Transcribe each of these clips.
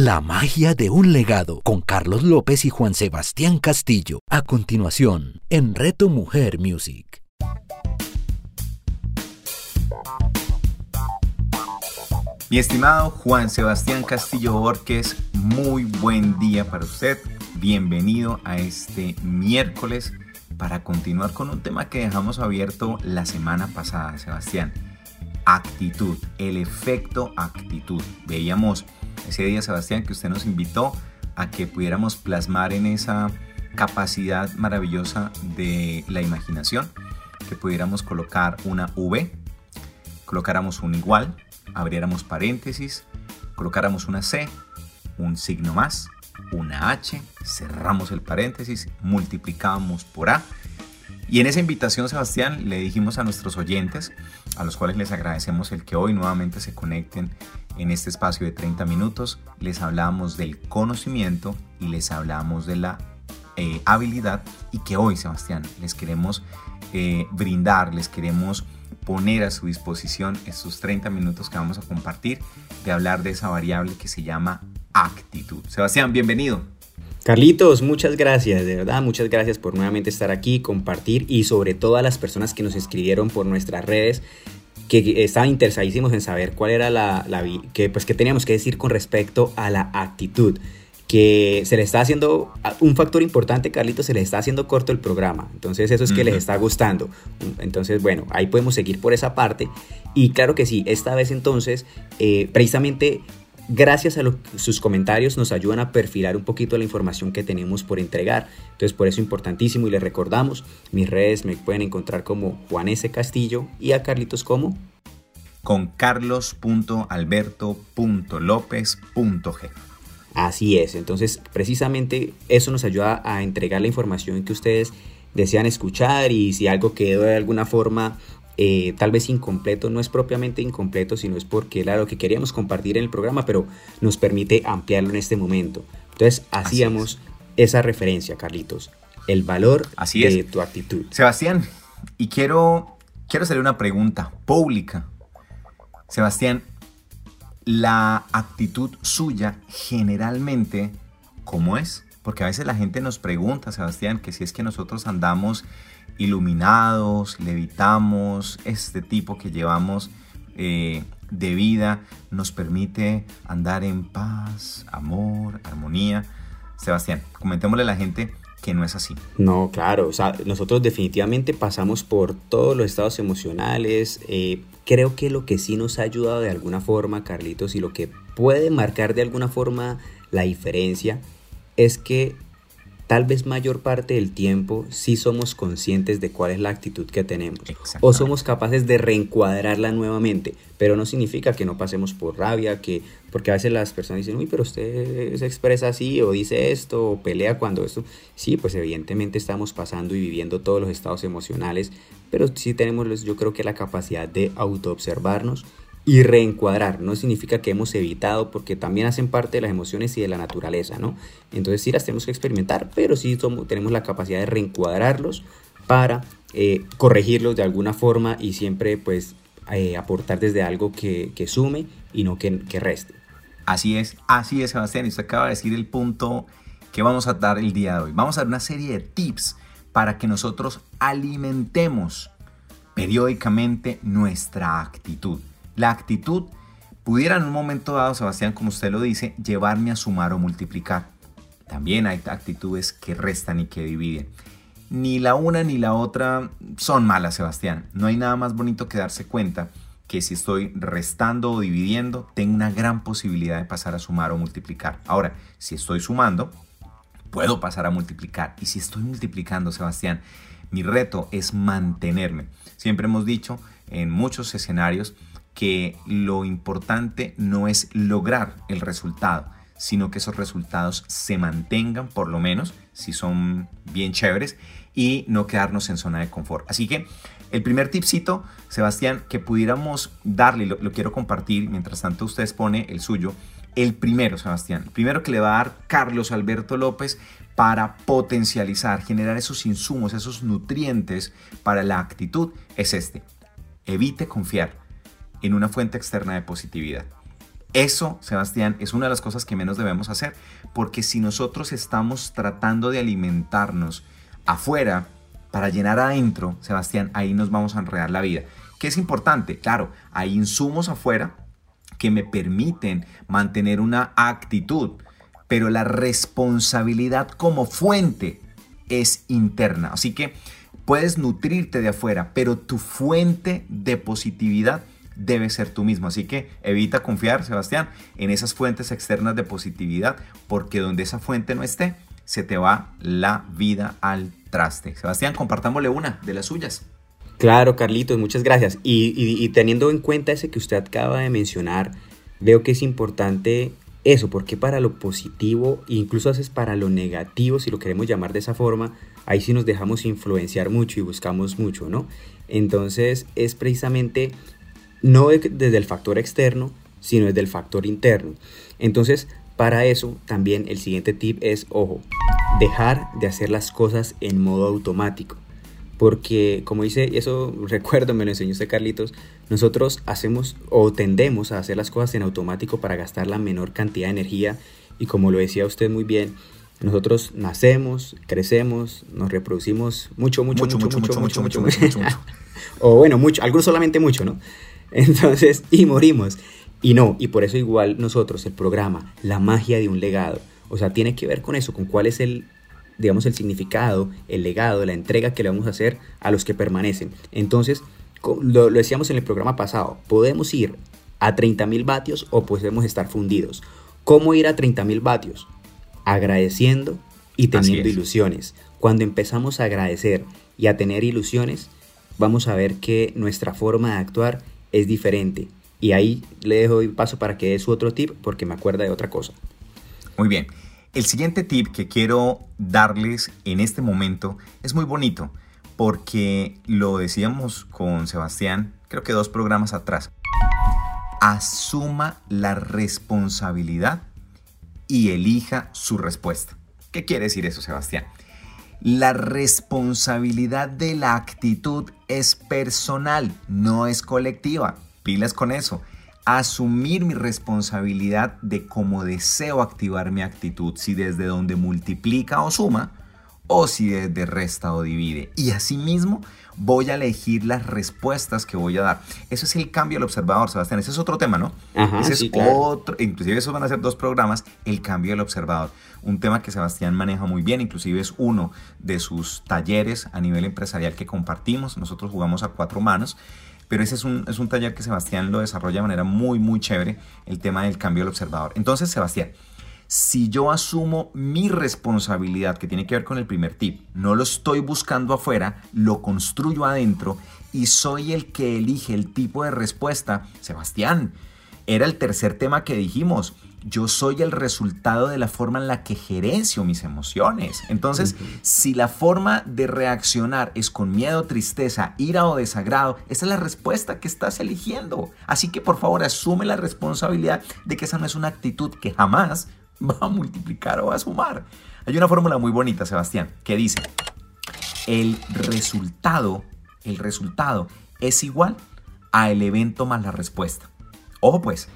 La magia de un legado con Carlos López y Juan Sebastián Castillo. A continuación, en Reto Mujer Music. Mi estimado Juan Sebastián Castillo Borges, muy buen día para usted. Bienvenido a este miércoles para continuar con un tema que dejamos abierto la semana pasada, Sebastián. Actitud, el efecto actitud. Veíamos ese día, Sebastián, que usted nos invitó a que pudiéramos plasmar en esa capacidad maravillosa de la imaginación, que pudiéramos colocar una V, colocáramos un igual, abriéramos paréntesis, colocáramos una C, un signo más, una H, cerramos el paréntesis, multiplicamos por A. Y en esa invitación, Sebastián, le dijimos a nuestros oyentes, a los cuales les agradecemos el que hoy nuevamente se conecten en este espacio de 30 minutos, les hablamos del conocimiento y les hablamos de la eh, habilidad y que hoy, Sebastián, les queremos eh, brindar, les queremos poner a su disposición estos 30 minutos que vamos a compartir de hablar de esa variable que se llama actitud. Sebastián, bienvenido. Carlitos, muchas gracias, de verdad, muchas gracias por nuevamente estar aquí, compartir y sobre todo a las personas que nos escribieron por nuestras redes que estaban interesadísimos en saber cuál era la, la que pues que teníamos que decir con respecto a la actitud que se le está haciendo un factor importante, Carlitos, se les está haciendo corto el programa. Entonces eso es que les está gustando. Entonces, bueno, ahí podemos seguir por esa parte. Y claro que sí, esta vez entonces, eh, precisamente gracias a sus comentarios nos ayudan a perfilar un poquito la información que tenemos por entregar. Entonces por eso es importantísimo y les recordamos, mis redes me pueden encontrar como Juan S. Castillo y a Carlitos como con carlos.alberto.lopez.g. Así es, entonces precisamente eso nos ayuda a entregar la información que ustedes desean escuchar y si algo quedó de alguna forma eh, tal vez incompleto, no es propiamente incompleto, sino es porque era lo que queríamos compartir en el programa, pero nos permite ampliarlo en este momento. Entonces hacíamos esa referencia, Carlitos, el valor de tu actitud. Sebastián, y quiero, quiero hacerle una pregunta pública. Sebastián, la actitud suya generalmente, ¿cómo es? Porque a veces la gente nos pregunta, Sebastián, que si es que nosotros andamos iluminados, levitamos, este tipo que llevamos eh, de vida nos permite andar en paz, amor, armonía. Sebastián, comentémosle a la gente que no es así. No, claro, o sea, nosotros definitivamente pasamos por todos los estados emocionales. Eh, creo que lo que sí nos ha ayudado de alguna forma, Carlitos, y lo que puede marcar de alguna forma la diferencia es que tal vez mayor parte del tiempo sí somos conscientes de cuál es la actitud que tenemos o somos capaces de reencuadrarla nuevamente, pero no significa que no pasemos por rabia, que porque a veces las personas dicen, uy, pero usted se expresa así o dice esto o pelea cuando esto, sí, pues evidentemente estamos pasando y viviendo todos los estados emocionales, pero sí tenemos yo creo que la capacidad de autoobservarnos y reencuadrar. No significa que hemos evitado, porque también hacen parte de las emociones y de la naturaleza, ¿no? Entonces sí las tenemos que experimentar, pero sí tenemos la capacidad de reencuadrarlos para eh, corregirlos de alguna forma y siempre pues eh, aportar desde algo que, sume y no que, que reste. Así es, así es Sebastián, y usted acaba de decir el punto que vamos a dar el día de hoy. Vamos a dar una serie de tips para que nosotros alimentemos periódicamente nuestra actitud. La actitud pudiera en un momento dado, Sebastián, como usted lo dice, llevarme a sumar o multiplicar. También hay actitudes que restan y que dividen. Ni la una ni la otra son malas, Sebastián. No hay nada más bonito que darse cuenta que si estoy restando o dividiendo, tengo una gran posibilidad de pasar a sumar o multiplicar. Ahora, si estoy sumando, puedo pasar a multiplicar. Y si estoy multiplicando, Sebastián, mi reto es mantenerme. Siempre hemos dicho en muchos escenarios que lo importante no es lograr el resultado, sino que esos resultados se mantengan por lo menos, si son bien chéveres, y no quedarnos en zona de confort. Así que el primer tipcito, Sebastián, que pudiéramos darle, lo, quiero compartir, mientras tanto ustedes pone el suyo, el primero, Sebastián, el primero que le va a dar Carlos Alberto López para potencializar, generar esos insumos, esos nutrientes para la actitud, es este. Evite confiar en una fuente externa de positividad. Eso, Sebastián, es una de las cosas que menos debemos hacer, porque si nosotros estamos tratando de alimentarnos afuera para llenar adentro, Sebastián, ahí nos vamos a enredar la vida. ¿Qué es importante? Claro, hay insumos afuera que me permiten mantener una actitud, pero la responsabilidad como fuente es interna. Así que puedes nutrirte de afuera, pero tu fuente de positividad debe ser tú mismo. Así que evita confiar, Sebastián, en esas fuentes externas de positividad, porque donde esa fuente no esté, se te va la vida al traste. Sebastián, compartámosle una de las suyas. Claro, Carlitos, muchas gracias. Y, teniendo en cuenta ese que usted acaba de mencionar, veo que es importante eso, porque para lo positivo, incluso haces para lo negativo, si lo queremos llamar de esa forma, ahí sí nos dejamos influenciar mucho y buscamos mucho, ¿no? Entonces es precisamente no desde el factor externo, sino desde el factor interno. Entonces, para eso también el siguiente tip es, ojo, dejar de hacer las cosas en modo automático. Porque, como dice, y eso recuerdo, me lo enseñó usted Carlitos, nosotros hacemos o tendemos a hacer las cosas en automático para gastar la menor cantidad de energía. Y como lo decía usted muy bien, nosotros nacemos, crecemos, nos reproducimos mucho, mucho, mucho, mucho, mucho, mucho, mucho, mucho, mucho, mucho. o bueno, mucho, algunos solamente mucho, ¿no? Entonces, y morimos. Y no, y por eso igual nosotros, el programa, la magia de un legado, o sea, tiene que ver con eso, con cuál es el, digamos, el significado, el legado, la entrega que le vamos a hacer a los que permanecen. Entonces, lo, lo decíamos en el programa pasado, podemos ir a 30.000 vatios o podemos estar fundidos. ¿Cómo ir a 30.000 vatios? Agradeciendo y teniendo ilusiones. Cuando empezamos a agradecer y a tener ilusiones, vamos a ver que nuestra forma de actuar es diferente. Y ahí le dejo paso para que dé su otro tip porque me acuerda de otra cosa. Muy bien. El siguiente tip que quiero darles en este momento es muy bonito porque lo decíamos con Sebastián, creo que dos programas atrás. Asuma la responsabilidad y elija su respuesta. ¿Qué quiere decir eso, Sebastián? La responsabilidad de la actitud es personal, no es colectiva. Pilas con eso. Asumir mi responsabilidad de cómo deseo activar mi actitud, si desde donde multiplica o suma, o si desde resta o divide. Y asimismo voy a elegir las respuestas que voy a dar. Eso es el cambio del observador, Sebastián. Ese es otro tema, ¿no? Ese es otro, inclusive esos van a ser dos programas, el cambio del observador. Un tema que Sebastián maneja muy bien, inclusive es uno de sus talleres a nivel empresarial que compartimos. Nosotros jugamos a cuatro manos. Pero ese es un, es un taller que Sebastián lo desarrolla de manera muy, muy chévere, el tema del cambio del observador. Entonces, Sebastián, si yo asumo mi responsabilidad, que tiene que ver con el primer tip, no lo estoy buscando afuera, lo construyo adentro y soy el que elige el tipo de respuesta, Sebastián, era el tercer tema que dijimos. Yo soy el resultado de la forma en la que gerencio mis emociones. Entonces, si la forma de reaccionar es con miedo, tristeza, ira o desagrado, esa es la respuesta que estás eligiendo. Así que por favor, asume la responsabilidad de que esa no es una actitud que jamás va a multiplicar o va a sumar. Hay una fórmula muy bonita, Sebastián, que dice, el resultado, el resultado es igual a el evento más la respuesta. Ojo pues,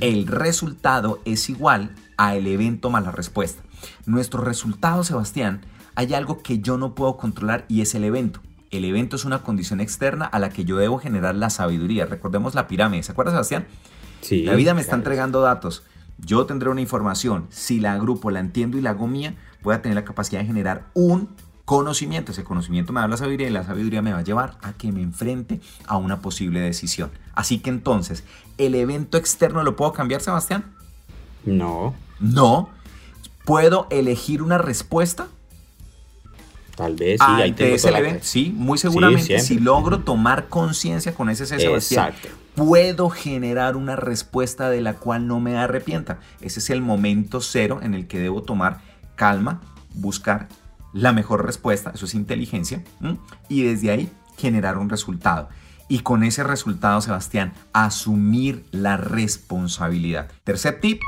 el resultado es igual a el evento más la respuesta. Nuestro resultado, Sebastián, hay algo que yo no puedo controlar y es el evento. El evento es una condición externa a la que yo debo generar la sabiduría. Recordemos la pirámide. ¿Se acuerda, Sebastián? Sí. La vida me está entregando datos. Yo tendré una información, si la agrupo, la entiendo y la hago mía, voy a tener la capacidad de generar un conocimiento. Ese conocimiento me da la sabiduría y la sabiduría me va a llevar a que me enfrente a una posible decisión. Así que entonces, ¿el evento externo lo puedo cambiar, Sebastián? No. No. ¿Puedo elegir una respuesta? Tal vez, sí. ahí tengo ese evento, sí, muy seguramente. si logro tomar conciencia con ese C, Sebastián, Exacto puedo generar una respuesta de la cual no me arrepienta. Ese es el momento cero en el que debo tomar calma, buscar la mejor respuesta, eso es inteligencia, y desde ahí generar un resultado. Y con ese resultado, Sebastián, asumir la responsabilidad. Tercer tip,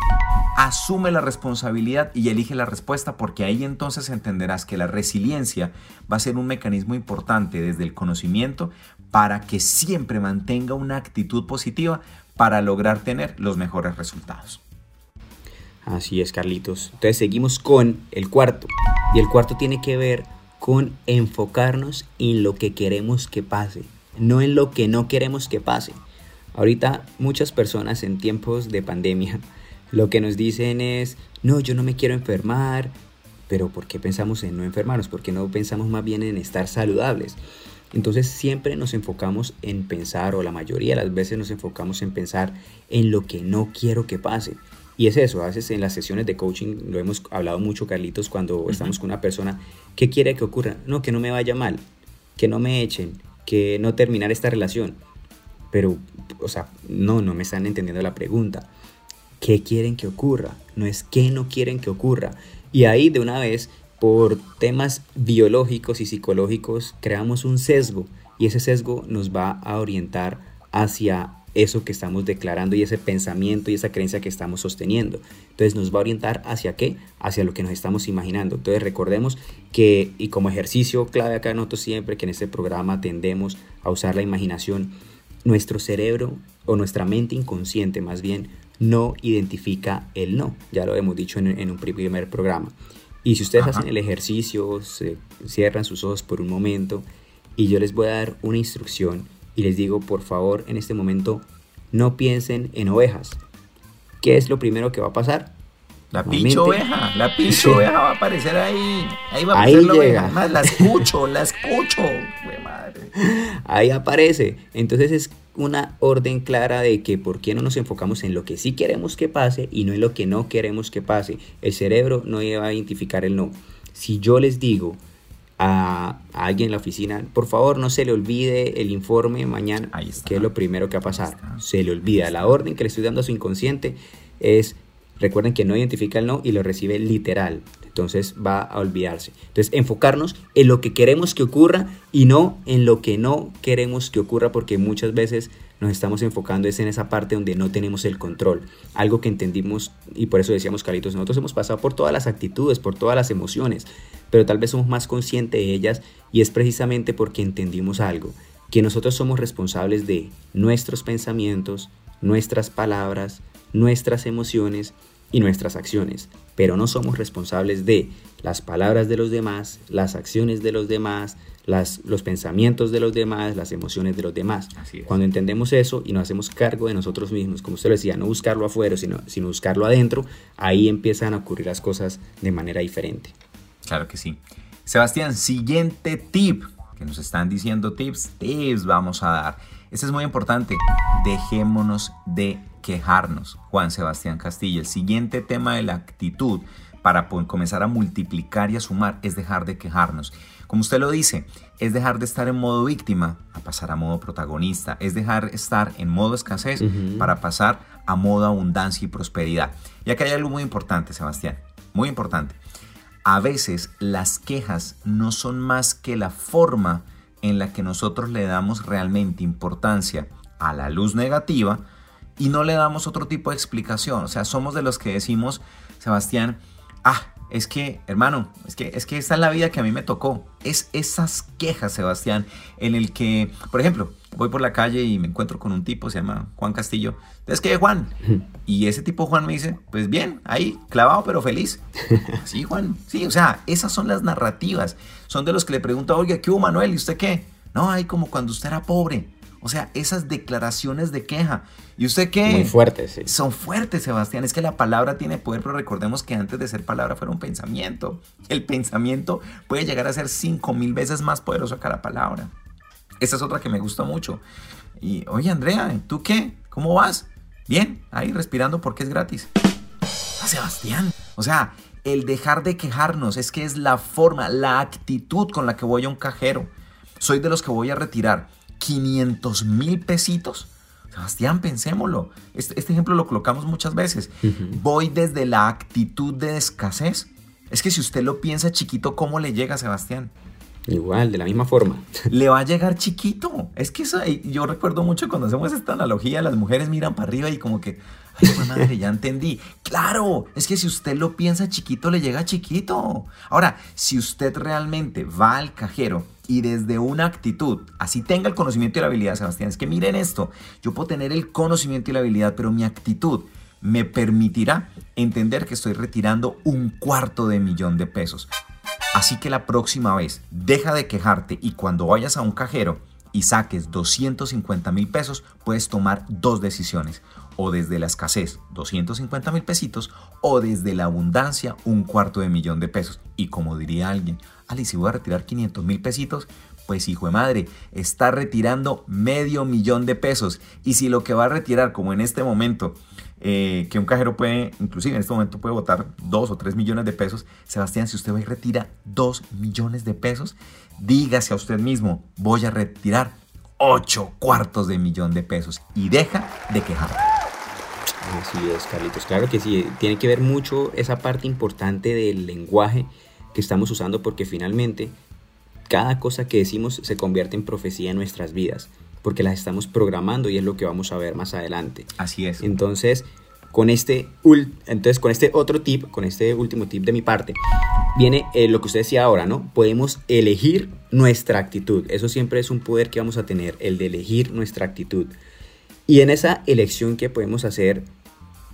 asume la responsabilidad y elige la respuesta porque ahí entonces entenderás que la resiliencia va a ser un mecanismo importante desde el conocimiento para que siempre mantenga una actitud positiva para lograr tener los mejores resultados. Así es, Carlitos. Entonces seguimos con el cuarto. Y el cuarto tiene que ver con enfocarnos en lo que queremos que pase, no en lo que no queremos que pase. Ahorita muchas personas en tiempos de pandemia lo que nos dicen es, no, yo no me quiero enfermar, pero ¿por qué pensamos en no enfermarnos? ¿Por qué no pensamos más bien en estar saludables? Entonces siempre nos enfocamos en pensar, o la mayoría de las veces nos enfocamos en pensar en lo que no quiero que pase. Y es eso, a veces en las sesiones de coaching lo hemos hablado mucho, Carlitos, cuando estamos con una persona, ¿qué quiere que ocurra? No, que no me vaya mal, que no me echen, que no terminar esta relación. Pero, o sea, no, no me están entendiendo la pregunta. ¿Qué quieren que ocurra? No es qué no quieren que ocurra. Y ahí de una vez, por temas biológicos y psicológicos, creamos un sesgo y ese sesgo nos va a orientar hacia eso que estamos declarando y ese pensamiento y esa creencia que estamos sosteniendo. Entonces nos va a orientar hacia qué? Hacia lo que nos estamos imaginando. Entonces recordemos que, y como ejercicio clave acá noto siempre que en este programa tendemos a usar la imaginación, nuestro cerebro o nuestra mente inconsciente más bien no identifica el no. Ya lo hemos dicho en, un primer programa. Y si ustedes hacen el ejercicio, se cierran sus ojos por un momento y yo les voy a dar una instrucción y les digo, por favor, en este momento, no piensen en ovejas. ¿Qué es lo primero que va a pasar? La pinche oveja, la pinche oveja va a aparecer ahí. Ahí va a aparecer la oveja. la escucho, la escucho. Madre. Ahí aparece. Entonces es una orden clara de que por qué no nos enfocamos en lo que sí queremos que pase y no en lo que no queremos que pase. El cerebro no va a identificar el no. Si yo les digo, a, alguien en la oficina, por favor no se le olvide el informe mañana, que es lo primero que va a pasar. Se le olvida. La orden que le estoy dando a su inconsciente es, recuerden que no identifica el no y lo recibe literal. Entonces va a olvidarse. Entonces enfocarnos en lo que queremos que ocurra y no en lo que no queremos que ocurra porque muchas veces nos estamos enfocando es en esa parte donde no tenemos el control. Algo que entendimos y por eso decíamos, Caritos, nosotros hemos pasado por todas las actitudes, por todas las emociones, pero tal vez somos más conscientes de ellas y es precisamente porque entendimos algo, que nosotros somos responsables de nuestros pensamientos, nuestras palabras, nuestras emociones y nuestras acciones, pero no somos responsables de las palabras de los demás, las acciones de los demás, las, los pensamientos de los demás, las emociones de los demás. Cuando entendemos eso y nos hacemos cargo de nosotros mismos, como usted lo decía, no buscarlo afuera, sino, sino buscarlo adentro, ahí empiezan a ocurrir las cosas de manera diferente. Claro que sí. Sebastián, siguiente tip, que nos están diciendo tips, tips vamos a dar. Este es muy importante. Dejémonos de quejarnos. Juan Sebastián Castillo, el siguiente tema de la actitud para comenzar a multiplicar y a sumar es dejar de quejarnos. Como usted lo dice, es dejar de estar en modo víctima a pasar a modo protagonista, es dejar de estar en modo escasez para pasar a modo abundancia y prosperidad. Y acá hay algo muy importante, Sebastián, muy importante. A veces las quejas no son más que la forma en la que nosotros le damos realmente importancia a la luz negativa y no le damos otro tipo de explicación. O sea, somos de los que decimos, Sebastián, ah, es que, hermano, es que, es que esta es la vida que a mí me tocó. Es esas quejas, Sebastián, en el que, por ejemplo, voy por la calle y me encuentro con un tipo, se llama Juan Castillo. ¿Es que Juan? Y ese tipo Juan me dice, pues bien, ahí, clavado pero feliz. Sí, Juan, sí, o sea, esas son las narrativas. Son de los que le pregunto, oiga, ¿qué hubo, Manuel? ¿Y usted qué? No, hay como cuando usted era pobre. O sea, esas declaraciones de queja. ¿Y usted qué? Muy fuertes, sí. Son fuertes, Sebastián. Es que la palabra tiene poder, pero recordemos que antes de ser palabra fuera un pensamiento. El pensamiento puede llegar a ser cinco mil veces más poderoso que la palabra. Esa es otra que me gusta mucho. Y, oye, Andrea, ¿tú qué? ¿Cómo vas? Bien, ahí respirando porque es gratis. Ah, Sebastián. O sea, el dejar de quejarnos es que es la forma, la actitud con la que voy a un cajero. Soy de los que voy a retirar 500 mil pesitos. Sebastián, pensémoslo. Este, este, ejemplo lo colocamos muchas veces. Voy desde la actitud de escasez. Es que si usted lo piensa chiquito, ¿cómo le llega, Sebastián? Igual, de la misma forma. Le va a llegar chiquito. Es que eso, yo recuerdo mucho cuando hacemos esta analogía, las mujeres miran para arriba y como que, madre, ya entendí. Claro, es que si usted lo piensa chiquito, le llega chiquito. Ahora, si usted realmente va al cajero y desde una actitud, así tenga el conocimiento y la habilidad, Sebastián, es que miren esto, yo puedo tener el conocimiento y la habilidad, pero mi actitud me permitirá entender que estoy retirando un cuarto de millón de pesos. Así que la próxima vez, deja de quejarte y cuando vayas a un cajero y saques 250 mil pesos, puedes tomar dos decisiones. O desde la escasez, 250 mil pesitos, o desde la abundancia, un cuarto de millón de pesos. Y como diría alguien, Ali, si voy a retirar 500 mil pesitos, pues hijo de madre, está retirando medio millón de pesos. Y si lo que va a retirar, como en este momento, eh, que un cajero puede, inclusive en este momento puede votar 2 o 3 millones de pesos. Sebastián, si usted va y retira 2 millones de pesos, dígase a usted mismo, voy a retirar 8 cuartos de millón de pesos y deja de quejar. Así es, Carlitos. Claro que sí, tiene que ver mucho esa parte importante del lenguaje que estamos usando porque finalmente cada cosa que decimos se convierte en profecía en nuestras vidas porque las estamos programando y es lo que vamos a ver más adelante. Así es. Entonces, con este, entonces, con este otro tip, con este último tip de mi parte, viene eh, lo que usted decía ahora, ¿no? Podemos elegir nuestra actitud. Eso siempre es un poder que vamos a tener, el de elegir nuestra actitud. Y en esa elección que podemos hacer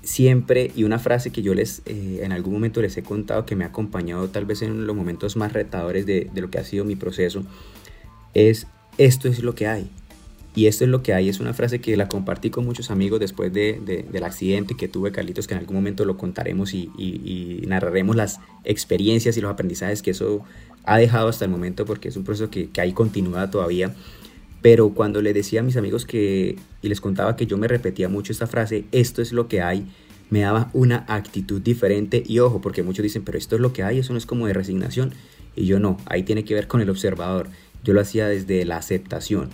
siempre, y una frase que yo les eh, en algún momento les he contado que me ha acompañado tal vez en los momentos más retadores de, lo que ha sido mi proceso, es esto es lo que hay. Y esto es lo que hay, es una frase que la compartí con muchos amigos después de, del accidente que tuve, Carlitos, que en algún momento lo contaremos y, narraremos las experiencias y los aprendizajes que eso ha dejado hasta el momento, porque es un proceso que, que ahí continúa todavía. Pero cuando le decía a mis amigos que, y les contaba que yo me repetía mucho esta frase, esto es lo que hay, me daba una actitud diferente y ojo, porque muchos dicen, pero esto es lo que hay, eso no es como de resignación. Y yo no, ahí tiene que ver con el observador. Yo lo hacía desde la aceptación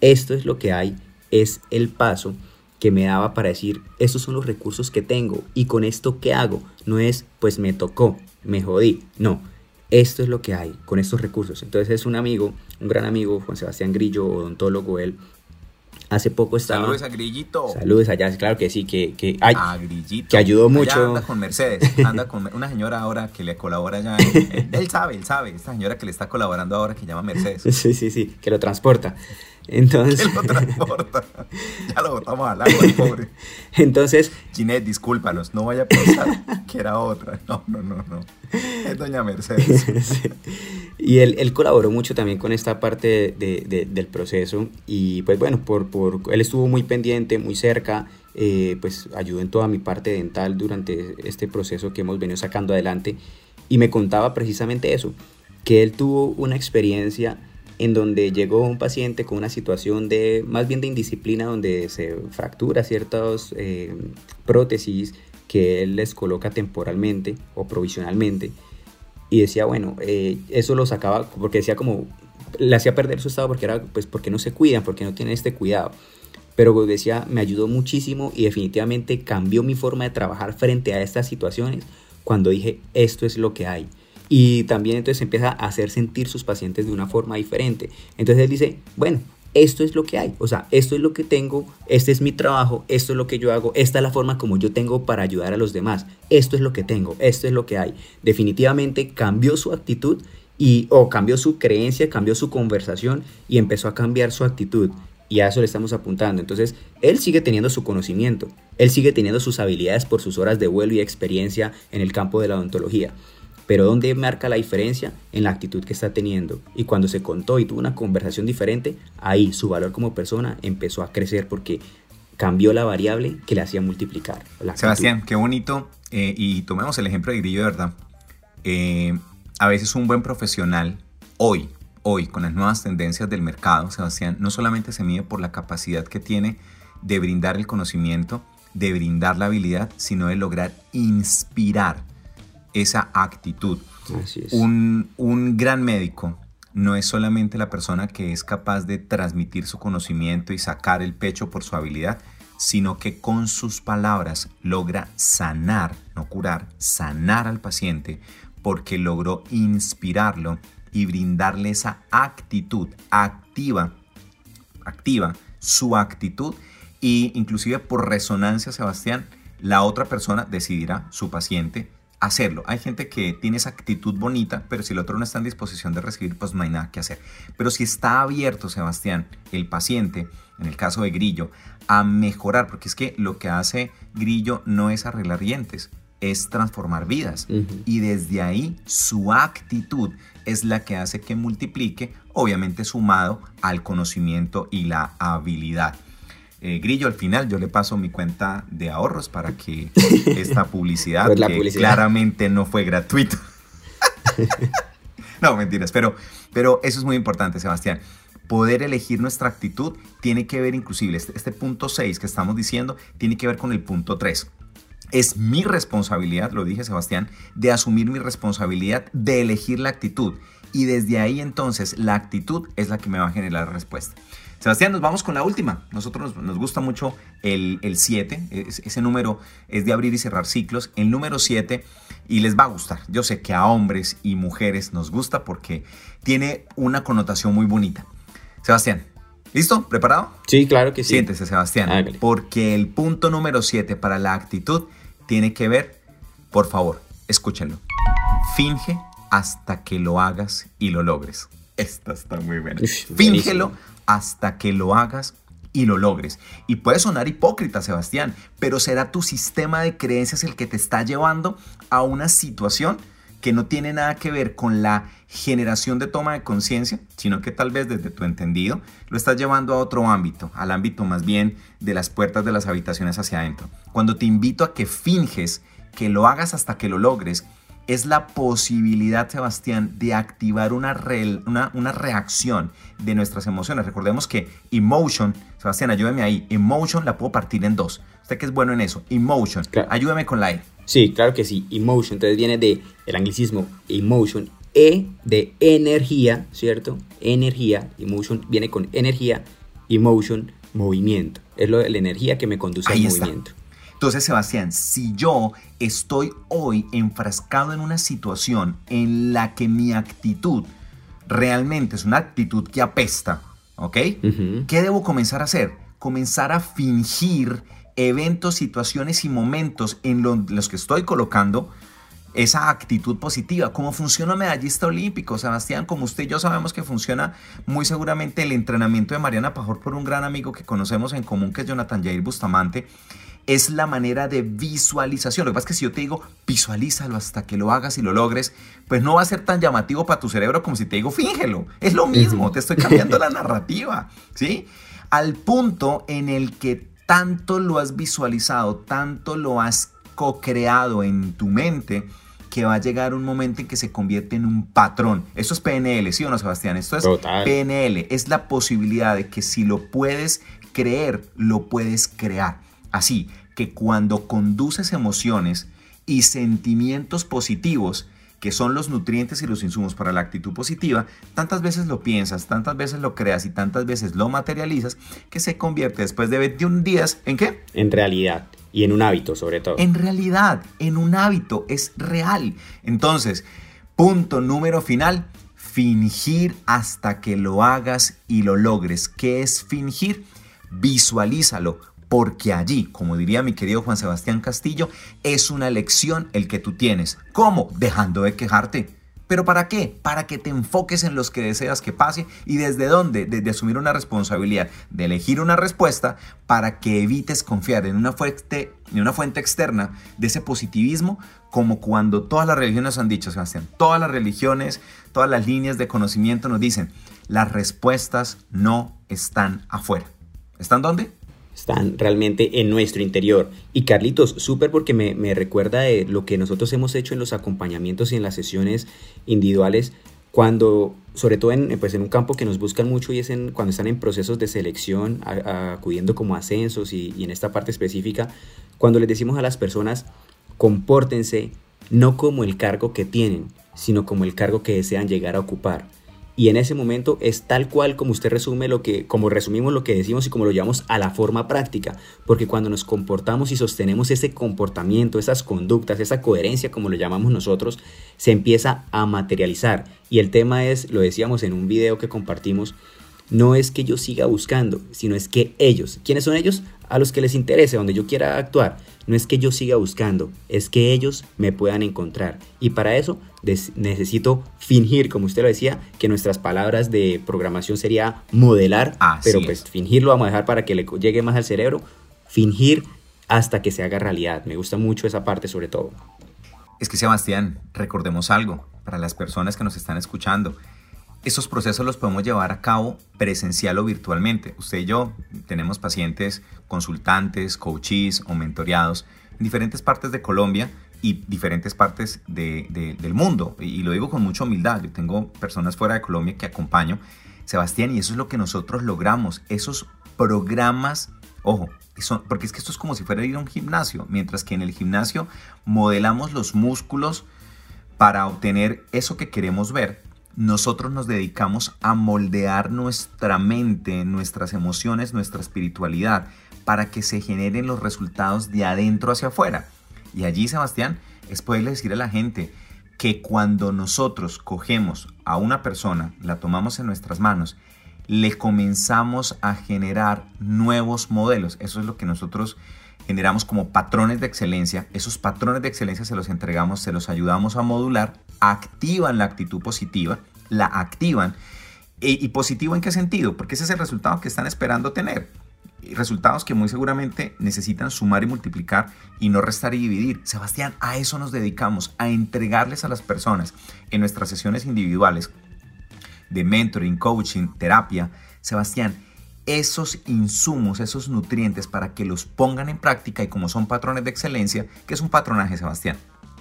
esto es lo que hay, es el paso que me daba para decir, estos son los recursos que tengo y con esto qué hago. No es, pues me tocó, me jodí. No, esto es lo que hay con estos recursos. Entonces es un amigo, un gran amigo, Juan Sebastián Grillo, odontólogo, él hace poco estaba... Saludos a Grillito. Saludos allá, claro que sí, que, que, ay, a Grillito. que ayudó mucho. anda con Mercedes, anda con una señora ahora que le colabora ya. él, sabe, él sabe, esta señora que le está colaborando ahora que llama Mercedes. Sí, sí, sí, que lo transporta. Entonces. Él lo transporta. ya lo botamos al agua, pobre. Entonces. Ginette, discúlpanos, no vaya a pensar que era otra. No, no, no, no. Es doña Mercedes. Y él, él, colaboró mucho también con esta parte de, de, del proceso. Y pues bueno, por, por, él estuvo muy pendiente, muy cerca. Eh, pues ayudó en toda mi parte dental durante este proceso que hemos venido sacando adelante. Y me contaba precisamente eso, que él tuvo una experiencia en donde llegó un paciente con una situación de más bien de indisciplina, donde se fractura ciertas eh, prótesis que él les coloca temporalmente o provisionalmente. Y decía, bueno, eh, eso lo sacaba porque decía como, le hacía perder su estado porque era, pues, porque no se cuidan, porque no tienen este cuidado. Pero decía, me ayudó muchísimo y definitivamente cambió mi forma de trabajar frente a estas situaciones cuando dije, esto es lo que hay. Y también entonces empieza a hacer sentir sus pacientes de una forma diferente. Entonces él dice, bueno, esto es lo que hay, o sea, esto es lo que tengo, este es mi trabajo, esto es lo que yo hago, esta es la forma como yo tengo para ayudar a los demás, esto es lo que tengo, esto es lo que hay. Definitivamente cambió su actitud y o cambió su creencia, cambió su conversación y empezó a cambiar su actitud. Y a eso le estamos apuntando. Entonces, él sigue teniendo su conocimiento, él sigue teniendo sus habilidades por sus horas de vuelo y experiencia en el campo de la odontología. Pero ¿dónde marca la diferencia? En la actitud que está teniendo. Y cuando se contó y tuvo una conversación diferente, ahí su valor como persona empezó a crecer porque cambió la variable que le hacía multiplicar. Sebastián, qué bonito. Eh, y tomemos el ejemplo de Grillo verdad. Eh, a veces un buen profesional, hoy, hoy, con las nuevas tendencias del mercado, Sebastián, no solamente se mide por la capacidad que tiene de brindar el conocimiento, de brindar la habilidad, sino de lograr inspirar esa actitud. Un, un gran médico no es solamente la persona que es capaz de transmitir su conocimiento y sacar el pecho por su habilidad, sino que con sus palabras logra sanar, no curar, sanar al paciente porque logró inspirarlo y brindarle esa actitud activa, activa su actitud y inclusive por resonancia, Sebastián, la otra persona decidirá, su paciente, hacerlo. Hay gente que tiene esa actitud bonita, pero si el otro no está en disposición de recibir, pues no hay nada que hacer. Pero si está abierto, Sebastián, el paciente, en el caso de Grillo, a mejorar, porque es que lo que hace Grillo no es arreglar dientes, es transformar vidas. Y desde ahí su actitud es la que hace que multiplique, obviamente sumado al conocimiento y la habilidad. Eh, Grillo, al final yo le paso mi cuenta de ahorros para que esta publicidad, pues que claramente no fue gratuito. no, mentiras, pero, pero eso es muy importante, Sebastián. Poder elegir nuestra actitud tiene que ver inclusive, este, este punto 6 que estamos diciendo, tiene que ver con el punto 3. Es mi responsabilidad, lo dije Sebastián, de asumir mi responsabilidad de elegir la actitud. Y desde ahí entonces la actitud es la que me va a generar respuesta. Sebastián, nos vamos con la última. Nosotros nos, gusta mucho el 7. ese número es de abrir y cerrar ciclos. El número 7 y les va a gustar. Yo sé que a hombres y mujeres nos gusta porque tiene una connotación muy bonita. Sebastián, ¿listo? ¿Preparado? Sí, claro que sí. Siéntese, Sebastián. Porque el punto número 7 para la actitud tiene que ver, por favor, escúchenlo. Finge hasta que lo hagas y lo logres. Esta está muy buena. Fíngelo hasta que lo hagas y lo logres. Y puede sonar hipócrita, Sebastián, pero será tu sistema de creencias el que te está llevando a una situación que no tiene nada que ver con la generación de toma de conciencia, sino que tal vez desde tu entendido lo estás llevando a otro ámbito, al ámbito más bien de las puertas de las habitaciones hacia adentro. Cuando te invito a que finges, que lo hagas hasta que lo logres, es la posibilidad, Sebastián, de activar una, una, una, reacción de nuestras emociones. Recordemos que emotion, Sebastián, ayúdame ahí, emotion la puedo partir en dos. Usted que es bueno en eso, emotion, ayúdame con la E. Sí, claro que sí, emotion, entonces viene de el anglicismo emotion, E de energía, ¿cierto? Energía, emotion viene con energía, emotion, movimiento. Es lo de la energía que me conduce al movimiento. Entonces, Sebastián, si yo estoy hoy enfrascado en una situación en la que mi actitud realmente es una actitud que apesta, ¿ok? ¿Qué debo comenzar a hacer? Comenzar a fingir eventos, situaciones y momentos en los que estoy colocando esa actitud positiva. ¿Cómo funciona medallista olímpico, Sebastián? Como usted y yo sabemos que funciona muy seguramente el entrenamiento de Mariana Pajor por un gran amigo que conocemos en común, que es Jonathan Jair Bustamante es la manera de visualización. Lo que pasa es que si yo te digo visualízalo hasta que lo hagas y lo logres, pues no va a ser tan llamativo para tu cerebro como si te digo fíngelo. Es lo mismo, te estoy cambiando la narrativa, ¿sí? Al punto en el que tanto lo has visualizado, tanto lo has co-creado en tu mente, que va a llegar un momento en que se convierte en un patrón. Esto es PNL, ¿sí o no, Sebastián? Esto es PNL. Es la posibilidad de que si lo puedes creer, lo puedes crear. Así que cuando conduces emociones y sentimientos positivos, que son los nutrientes y los insumos para la actitud positiva, tantas veces lo piensas, tantas veces lo creas y tantas veces lo materializas, que se convierte después de 21 días en qué? En realidad y en un hábito sobre todo. En realidad, en un hábito, es real. Entonces, punto número final, fingir hasta que lo hagas y lo logres. ¿Qué es fingir? Visualízalo, porque allí, como diría mi querido Juan Sebastián Castillo, es una lección el que tú tienes. ¿Cómo? Dejando de quejarte. ¿Pero para qué? Para que te enfoques en los que deseas que pase y desde dónde, desde asumir una responsabilidad, de elegir una respuesta para que evites confiar en una fuente, en una fuente externa de ese positivismo, como cuando todas las religiones han dicho, Sebastián, todas las religiones, todas las líneas de conocimiento nos dicen, las respuestas no están afuera. ¿Están dónde? Están realmente en nuestro interior. Y Carlitos, súper porque me, recuerda de lo que nosotros hemos hecho en los acompañamientos y en las sesiones individuales, cuando, sobre todo en, pues en un campo que nos buscan mucho y es cuando están en procesos de selección, acudiendo como ascensos y, y en esta parte específica, cuando les decimos a las personas, compórtense no como el cargo que tienen, sino como el cargo que desean llegar a ocupar. Y en ese momento es tal cual como usted resume lo que, como resumimos lo que decimos y como lo llevamos a la forma práctica, porque cuando nos comportamos y sostenemos ese comportamiento, esas conductas, esa coherencia como lo llamamos nosotros, se empieza a materializar. Y el tema es, lo decíamos en un video que compartimos, no es que yo siga buscando, sino es que ellos, ¿quiénes son ellos? A los que les interese, donde yo quiera actuar. No es que yo siga buscando, es que ellos me puedan encontrar. Y para eso necesito fingir, como usted lo decía, que nuestras palabras de programación sería modelar, pero pues fingir lo vamos a dejar para que le llegue más al cerebro. Fingir hasta que se haga realidad. Me gusta mucho esa parte sobre todo. Es que Sebastián, recordemos algo para las personas que nos están escuchando. Estos procesos los podemos llevar a cabo presencial o virtualmente. Usted y yo tenemos pacientes, consultantes, coaches o mentoreados en diferentes partes de Colombia y diferentes partes del mundo. Y lo digo con mucha humildad. Yo tengo personas fuera de Colombia que acompaño. Sebastián, y eso es lo que nosotros logramos. Esos programas, ojo, porque es que esto es como si fuera ir a un gimnasio. Mientras que en el gimnasio modelamos los músculos para obtener eso que queremos ver nosotros nos dedicamos a moldear nuestra mente, nuestras emociones, nuestra espiritualidad, para que se generen los resultados de adentro hacia afuera. Y allí, Sebastián, es poderle decir a la gente que cuando nosotros cogemos a una persona, la tomamos en nuestras manos, le comenzamos a generar nuevos modelos. Eso es lo que nosotros generamos como patrones de excelencia. Esos patrones de excelencia se los entregamos, se los ayudamos a modular, activan la actitud positiva, la activan. ¿Y, positivo en qué sentido? Porque ese es el resultado que están esperando tener. Resultados que muy seguramente necesitan sumar y multiplicar y no restar y dividir. Sebastián, a eso nos dedicamos, a entregarles a las personas en nuestras sesiones individuales de mentoring, coaching, terapia. Sebastián, esos insumos, esos nutrientes para que los pongan en práctica y como son patrones de excelencia, ¿qué es un patronaje, Sebastián?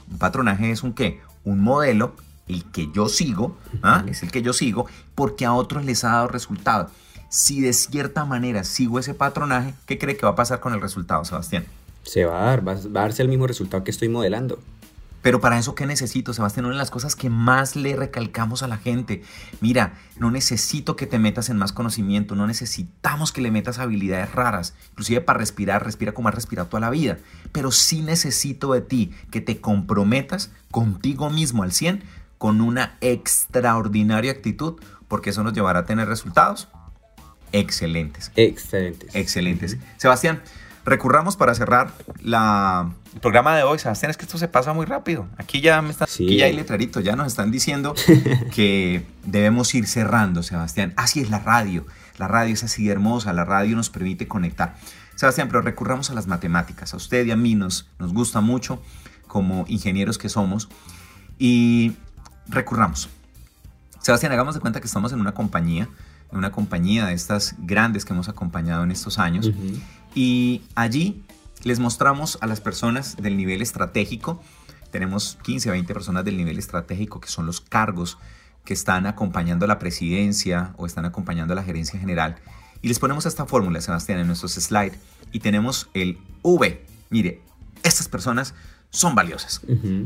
Un patronaje es un qué? Un modelo, el que yo sigo, ¿ah? es el que yo sigo, porque a otros les ha dado resultado. Si de cierta manera sigo ese patronaje, ¿qué cree que va a pasar con el resultado, Sebastián? Se va a dar, va a darse el mismo resultado que estoy modelando. Pero para eso, ¿qué necesito, Sebastián? Una de las cosas que más le recalcamos a la gente. Mira, no necesito que te metas en más conocimiento, no necesitamos que le metas habilidades raras. Inclusive para respirar, respira como has respirado toda la vida. Pero sí necesito de ti que te comprometas contigo mismo al 100 con una extraordinaria actitud, porque eso nos llevará a tener resultados excelentes. Excelentes. Excelentes. Sebastián, recurramos para cerrar la, el programa de hoy, Sebastián, es que esto se pasa muy rápido. Aquí ya me está, aquí ya hay letrerito, ya nos están diciendo que debemos ir cerrando, Sebastián. Así es la radio. La radio es así hermosa, la radio nos permite conectar. Sebastián, pero recurramos a las matemáticas. A usted y a mí nos, nos gusta mucho como ingenieros que somos. Y recurramos. Sebastián, hagamos de cuenta que estamos en una compañía, en una compañía de estas grandes que hemos acompañado en estos años. Y allí les mostramos a las personas del nivel estratégico, tenemos 15 o 20 personas del nivel estratégico que son los cargos que están acompañando a la presidencia o están acompañando a la gerencia general. Y les ponemos esta fórmula, Sebastián, en nuestros slides. Y tenemos el V. Mire, estas personas son valiosas.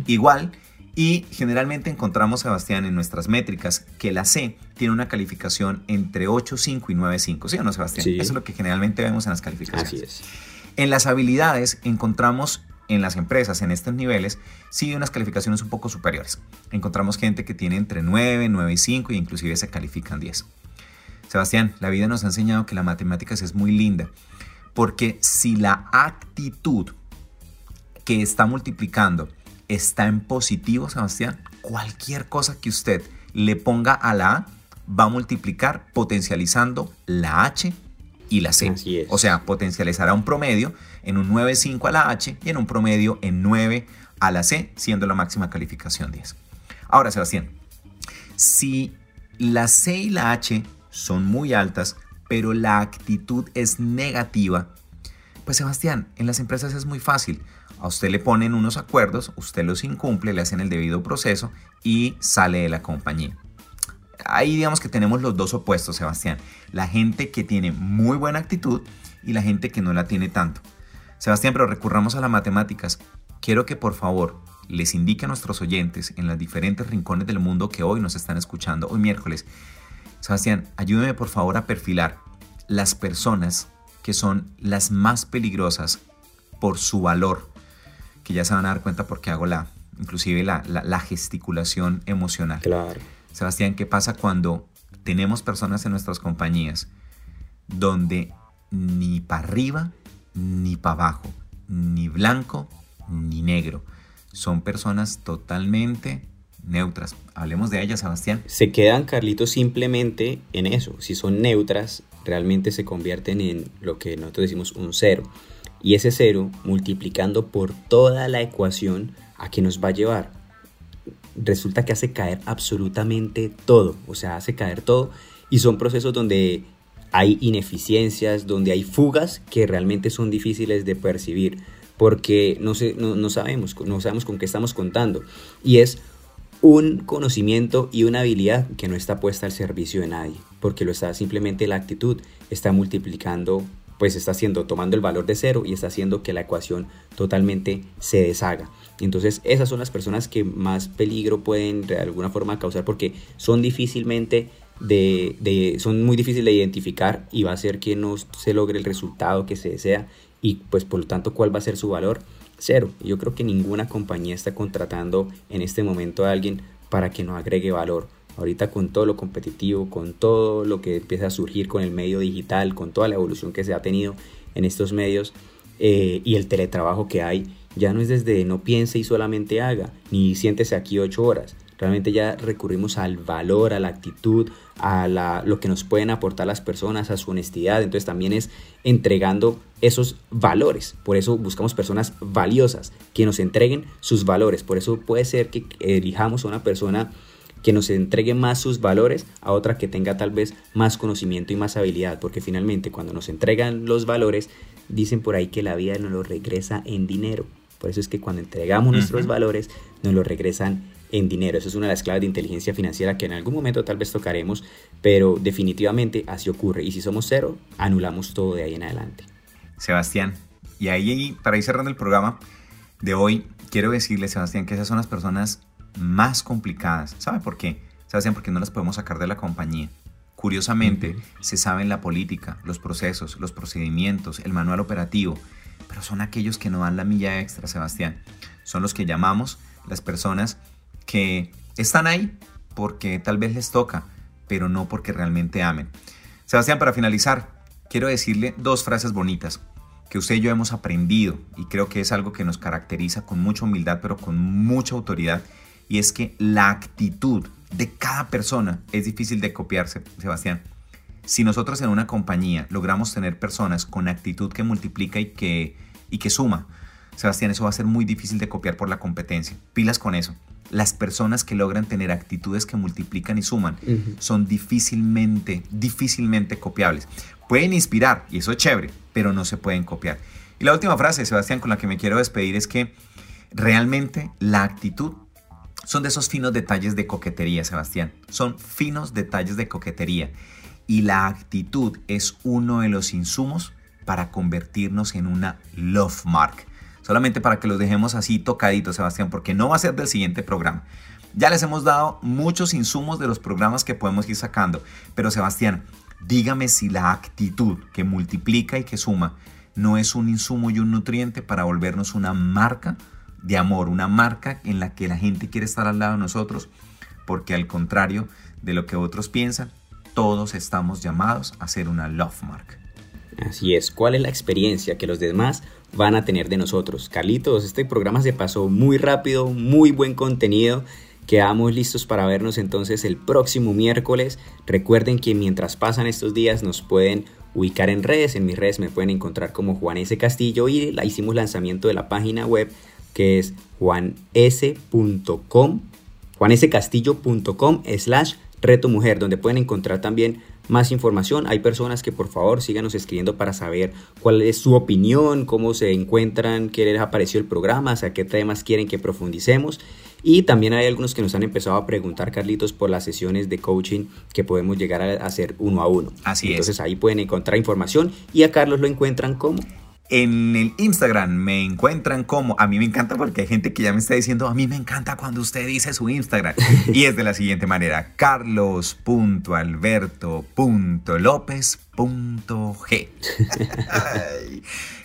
Igual, y generalmente encontramos, Sebastián, en nuestras métricas que la C tiene una calificación entre 8.5 y 9.5. ¿Sí o no, Sebastián? Eso es lo que generalmente vemos en las calificaciones. Así es. En las habilidades encontramos en las empresas, en estos niveles, sí unas calificaciones un poco superiores. Encontramos gente que tiene entre 9, 9 y 5 y inclusive se califican 10. Sebastián, la vida nos ha enseñado que la matemáticas es muy linda, porque si la actitud que está multiplicando está en positivo, Sebastián, cualquier cosa que usted le ponga a la A va a multiplicar potencializando la H y la C. O sea, potencializará un promedio en un 9.5 a la H y en un promedio en 9 a la C, siendo la máxima calificación 10. Ahora, Sebastián, si la C y la H son muy altas, pero la actitud es negativa, pues Sebastián, en las empresas es muy fácil. A usted le ponen unos acuerdos, usted los incumple, le hacen el debido proceso y sale de la compañía. Ahí digamos que tenemos los dos opuestos, Sebastián. La gente que tiene muy buena actitud y la gente que no la tiene tanto. Sebastián, pero recurramos a las matemáticas. Quiero que por favor les indique a nuestros oyentes en los diferentes rincones del mundo que hoy nos están escuchando, hoy miércoles, Sebastián, ayúdeme por favor a perfilar las personas que son las más peligrosas por su valor, que ya se van a dar cuenta porque hago la, inclusive la, la, gesticulación emocional. Claro. Sebastián, ¿qué pasa cuando tenemos personas en nuestras compañías donde ni para arriba ni para abajo, ni blanco ni negro? Son personas totalmente neutras. Hablemos de ellas, Sebastián. Se quedan, Carlitos, simplemente en eso. Si son neutras, realmente se convierten en lo que nosotros decimos un cero. Y ese cero, multiplicando por toda la ecuación, ¿a qué nos va a llevar? Resulta que hace caer absolutamente todo, o sea, hace caer todo. Y son procesos donde hay ineficiencias, donde hay fugas que realmente son difíciles de percibir, porque no, no, no sabemos, no sabemos con qué estamos contando. Y es un conocimiento y una habilidad que no está puesta al servicio de nadie, porque lo está simplemente la actitud, está multiplicando, pues está haciendo, tomando el valor de cero y está haciendo que la ecuación totalmente se deshaga. Entonces esas son las personas que más peligro pueden de alguna forma causar porque son difícilmente de, de, son muy difíciles de identificar y va a hacer que no se logre el resultado que se desea y pues por lo tanto cuál va a ser su valor Cero. Yo creo que ninguna compañía está contratando en este momento a alguien para que nos agregue valor. Ahorita con todo lo competitivo, con todo lo que empieza a surgir con el medio digital, con toda la evolución que se ha tenido en estos medios eh, y el teletrabajo que hay, ya no es desde no piense y solamente haga, ni siéntese aquí ocho horas. Realmente ya recurrimos al valor, a la actitud, a la, lo que nos pueden aportar las personas, a su honestidad. Entonces también es entregando esos valores. Por eso buscamos personas valiosas que nos entreguen sus valores. Por eso puede ser que elijamos a una persona que nos entregue más sus valores a otra que tenga tal vez más conocimiento y más habilidad. Porque finalmente cuando nos entregan los valores, dicen por ahí que la vida nos lo regresa en dinero. Por eso es que cuando entregamos nuestros valores, nos lo regresan en dinero. Eso es una de las claves de inteligencia financiera que en algún momento tal vez tocaremos, pero definitivamente así ocurre. Y si somos cero, anulamos todo de ahí en adelante. Sebastián, y ahí para ir cerrando el programa de hoy, quiero decirle, Sebastián, que esas son las personas más complicadas. ¿Sabe por qué? Sebastián, porque no las podemos sacar de la compañía. Curiosamente, se saben la política, los procesos, los procedimientos, el manual operativo, pero son aquellos que no dan la milla extra, Sebastián. Son los que llamamos las personas que están ahí porque tal vez les toca, pero no porque realmente amen. Sebastián, para finalizar, quiero decirle dos frases bonitas que usted y yo hemos aprendido y creo que es algo que nos caracteriza con mucha humildad, pero con mucha autoridad, y es que la actitud de cada persona es difícil de copiarse, Sebastián. Si nosotros en una compañía logramos tener personas con actitud que multiplica y que, y que suma, Sebastián, eso va a ser muy difícil de copiar por la competencia. Pilas con eso las personas que logran tener actitudes que multiplican y suman son difícilmente, difícilmente copiables. Pueden inspirar, y eso es chévere, pero no se pueden copiar. Y la última frase, Sebastián, con la que me quiero despedir es que realmente la actitud son de esos finos detalles de coquetería, Sebastián. Son finos detalles de coquetería. Y la actitud es uno de los insumos para convertirnos en una love mark solamente para que los dejemos así tocaditos, Sebastián, porque no va a ser del siguiente programa. Ya les hemos dado muchos insumos de los programas que podemos ir sacando, pero Sebastián, dígame si la actitud que multiplica y que suma no es un insumo y un nutriente para volvernos una marca de amor, una marca en la que la gente quiere estar al lado de nosotros, porque al contrario de lo que otros piensan, todos estamos llamados a ser una love mark. Así es, ¿cuál es la experiencia que los demás van a tener de nosotros? Carlitos, este programa se pasó muy rápido, muy buen contenido. Quedamos listos para vernos entonces el próximo miércoles. Recuerden que mientras pasan estos días nos pueden ubicar en redes. En mis redes me pueden encontrar como Juan S. Castillo y la hicimos lanzamiento de la página web que es juanes.com, juanescastillo.com slash reto mujer, donde pueden encontrar también más información. Hay personas que por favor síganos escribiendo para saber cuál es su opinión, cómo se encuentran, qué les apareció el programa, hacia qué temas quieren que profundicemos. Y también hay algunos que nos han empezado a preguntar, Carlitos, por las sesiones de coaching que podemos llegar a hacer uno a uno. Así Entonces ahí pueden encontrar información y a Carlos lo encuentran como En el Instagram me encuentran como, a mí me encanta porque hay gente que ya me está diciendo, a mí me encanta cuando usted dice su Instagram. Y es de la siguiente manera, carlos.alberto.lopez.g.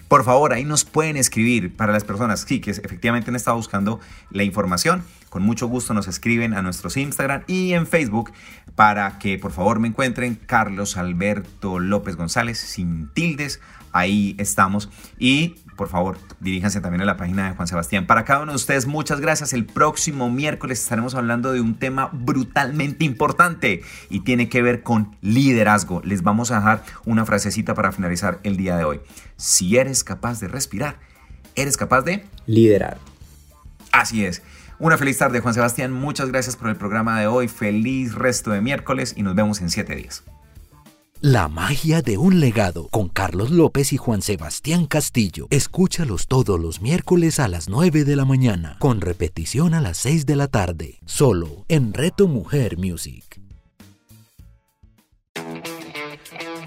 Por favor, ahí nos pueden escribir para las personas sí, que efectivamente han estado buscando la información. Con mucho gusto nos escriben a nuestros Instagram y en Facebook para que por favor me encuentren Carlos Alberto López González sin tildes ahí estamos. Y por favor, diríjanse también a la página de Juan Sebastián. Para cada uno de ustedes, muchas gracias. El próximo miércoles estaremos hablando de un tema brutalmente importante y tiene que ver con liderazgo. Les vamos a dejar una frasecita para finalizar el día de hoy. Si eres capaz de respirar, eres capaz de liderar. Así es. Una feliz tarde, Juan Sebastián. Muchas gracias por el programa de hoy. Feliz resto de miércoles y nos vemos en siete días. La magia de un legado con Carlos López y Juan Sebastián Castillo. Escúchalos todos los miércoles a las 9 de la mañana, con repetición a las 6 de la tarde, solo en Reto Mujer Music.